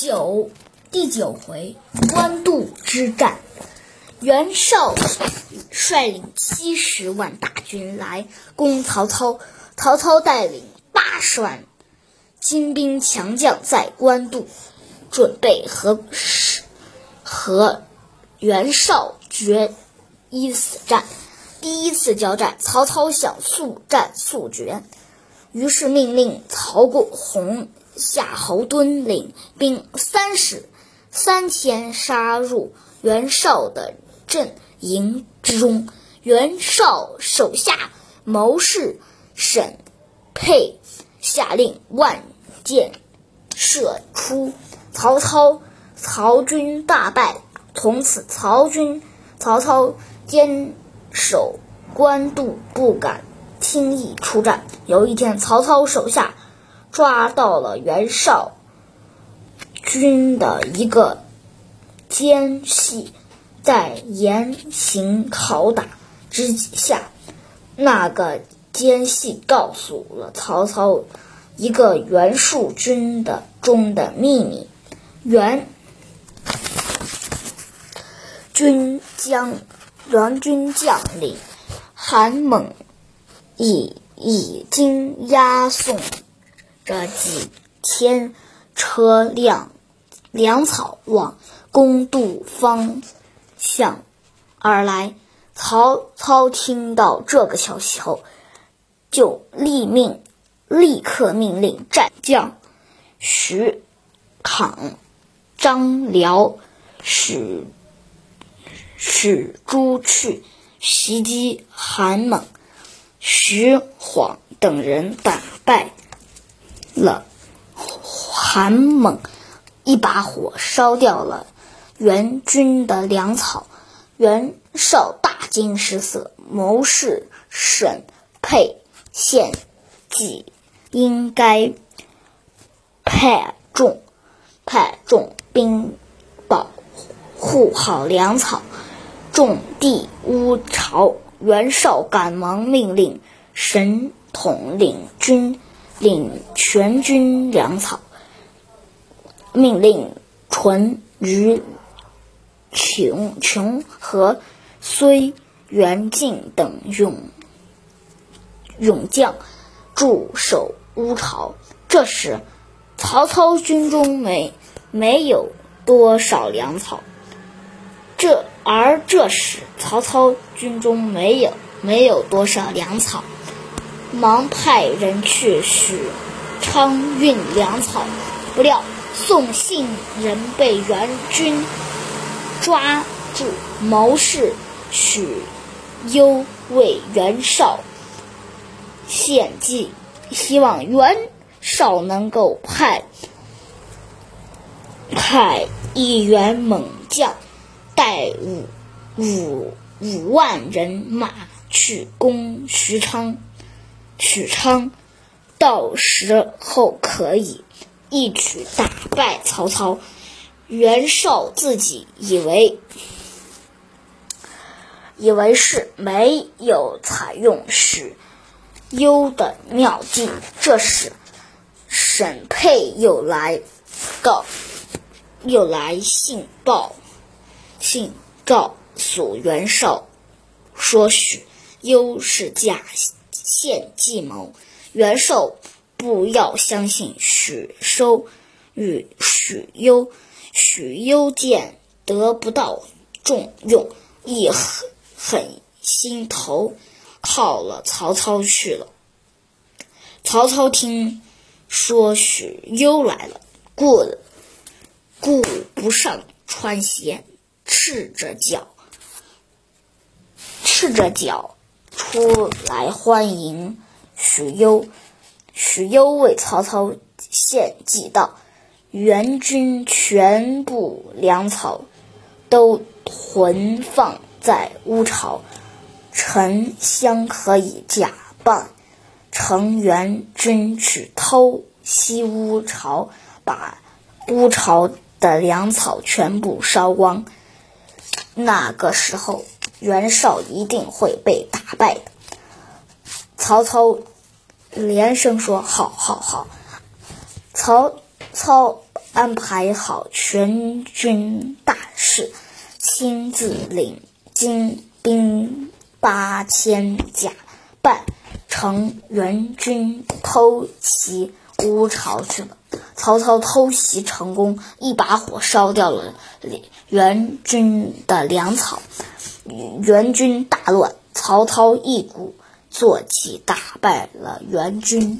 九第九回官渡之战，袁绍率领七十万大军来攻曹操，曹操带领八十万精兵强将在官渡，准备和和袁绍决一死战。第一次交战，曹操想速战速决，于是命令曹过洪。夏侯惇领兵三十三千杀入袁绍的阵营之中，袁绍手下谋士沈佩下令万箭射出，曹操曹军大败。从此，曹军曹操坚守官渡，不敢轻易出战。有一天，曹操手下。抓到了袁绍军的一个奸细，在严刑拷打之下，那个奸细告诉了曹操一个袁术军的中的秘密：袁军将袁军将领韩猛已已经押送。这几千车辆粮草往公渡方向而来，曹操听到这个消息后，就立命，立刻命令战将徐侃、张辽使使朱去袭击韩猛、徐晃等人，打败。了，韩猛一把火烧掉了袁军的粮草，袁绍大惊失色，谋士沈佩献计，应该派重派重兵保护好粮草，种地乌巢。袁绍赶忙命令沈统领军。领全军粮草，命令淳于琼琼和睢元敬等勇勇将驻守乌巢。这时，曹操军中没没有多少粮草。这而这时，曹操军中没有没有多少粮草。忙派人去许昌运粮草，不料送信人被袁军抓住。谋士许攸为袁绍献计，希望袁绍能够派派一员猛将，带五五五万人马去攻许昌。许昌，到时候可以一举打败曹操。袁绍自己以为以为是没有采用许攸的妙计。这时，沈佩又来告，又来信报，信告诉袁绍，说许攸是假。献计谋，袁绍不要相信许收与许攸。许攸见得不到重用，一狠狠心头，靠了曹操去了。曹操听说许攸来了，顾顾不上穿鞋，赤着脚，赤着脚。出来欢迎许攸，许攸为曹操献计道：“援军全部粮草都囤放在乌巢，丞相可以假扮成援军去偷袭乌巢，把乌巢的粮草全部烧光。那个时候。”袁绍一定会被打败的。曹操连声说：“好，好，好。”曹操安排好全军大事，亲自领精兵八千，甲扮成援军偷袭乌巢去了。曹操偷袭成功，一把火烧掉了援军的粮草，援军大乱。曹操一鼓作气，打败了援军。